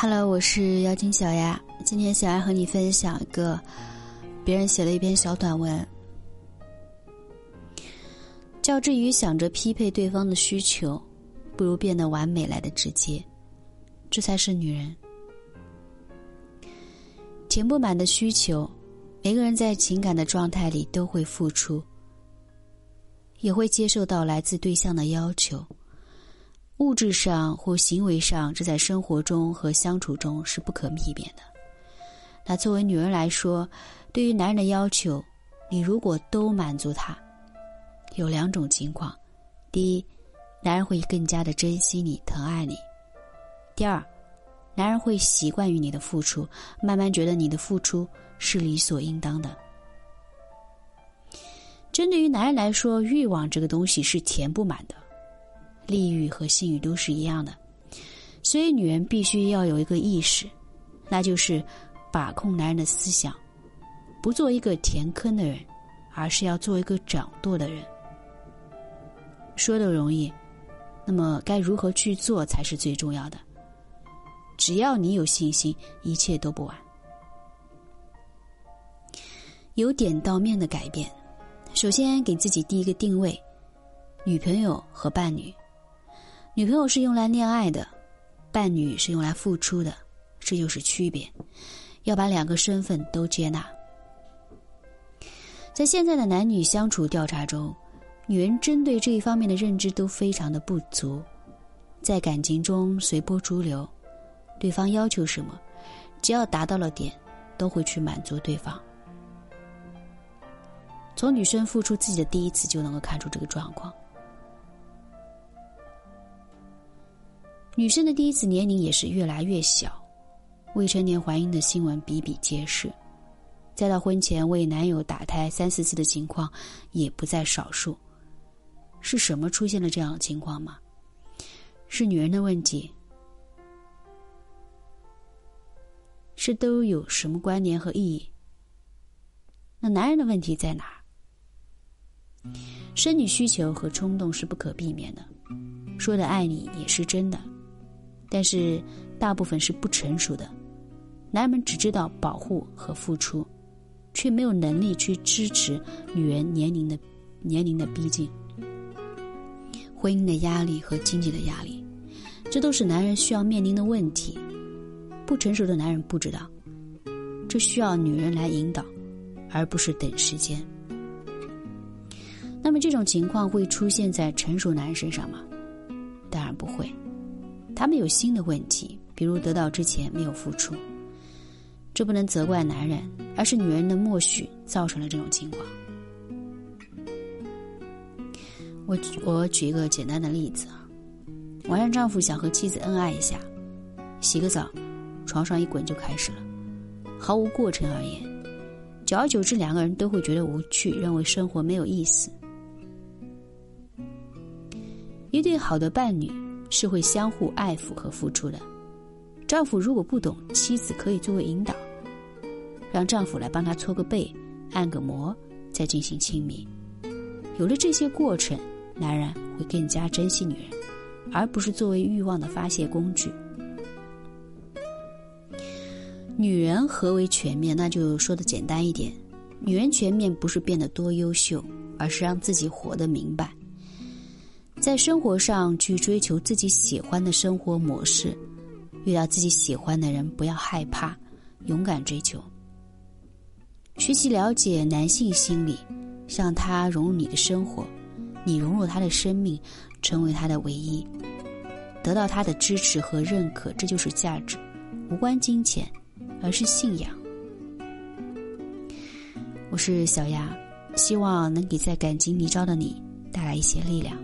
Hello，我是妖精小丫。今天小丫和你分享一个别人写了一篇小短文。较之于想着匹配对方的需求，不如变得完美来的直接，这才是女人。填不满的需求，每个人在情感的状态里都会付出，也会接受到来自对象的要求。物质上或行为上，这在生活中和相处中是不可避免的。那作为女人来说，对于男人的要求，你如果都满足他，有两种情况：第一，男人会更加的珍惜你、疼爱你；第二，男人会习惯于你的付出，慢慢觉得你的付出是理所应当的。针对于男人来说，欲望这个东西是填不满的。利欲和性欲都是一样的，所以女人必须要有一个意识，那就是把控男人的思想，不做一个填坑的人，而是要做一个掌舵的人。说的容易，那么该如何去做才是最重要的。只要你有信心，一切都不晚。由点到面的改变，首先给自己第一个定位：女朋友和伴侣。女朋友是用来恋爱的，伴侣是用来付出的，这就是区别。要把两个身份都接纳。在现在的男女相处调查中，女人针对这一方面的认知都非常的不足，在感情中随波逐流，对方要求什么，只要达到了点，都会去满足对方。从女生付出自己的第一次就能够看出这个状况。女生的第一次年龄也是越来越小，未成年怀孕的新闻比比皆是，再到婚前为男友打胎三四次的情况也不在少数。是什么出现了这样的情况吗？是女人的问题？是都有什么关联和意义？那男人的问题在哪？生理需求和冲动是不可避免的，说的爱你也是真的。但是，大部分是不成熟的，男人们只知道保护和付出，却没有能力去支持女人年龄的年龄的逼近、婚姻的压力和经济的压力，这都是男人需要面临的问题。不成熟的男人不知道，这需要女人来引导，而不是等时间。那么，这种情况会出现在成熟男人身上吗？当然不会。他们有新的问题，比如得到之前没有付出，这不能责怪男人，而是女人的默许造成了这种情况。我我举一个简单的例子啊，晚上丈夫想和妻子恩爱一下，洗个澡，床上一滚就开始了，毫无过程而言，久而久之两个人都会觉得无趣，认为生活没有意思。一对好的伴侣。是会相互爱抚和付出的。丈夫如果不懂，妻子可以作为引导，让丈夫来帮他搓个背、按个摩，再进行亲密。有了这些过程，男人会更加珍惜女人，而不是作为欲望的发泄工具。女人何为全面？那就说的简单一点，女人全面不是变得多优秀，而是让自己活得明白。在生活上去追求自己喜欢的生活模式，遇到自己喜欢的人不要害怕，勇敢追求。学习了解男性心理，让他融入你的生活，你融入他的生命，成为他的唯一，得到他的支持和认可，这就是价值，无关金钱，而是信仰。我是小丫，希望能给在感情泥沼的你带来一些力量。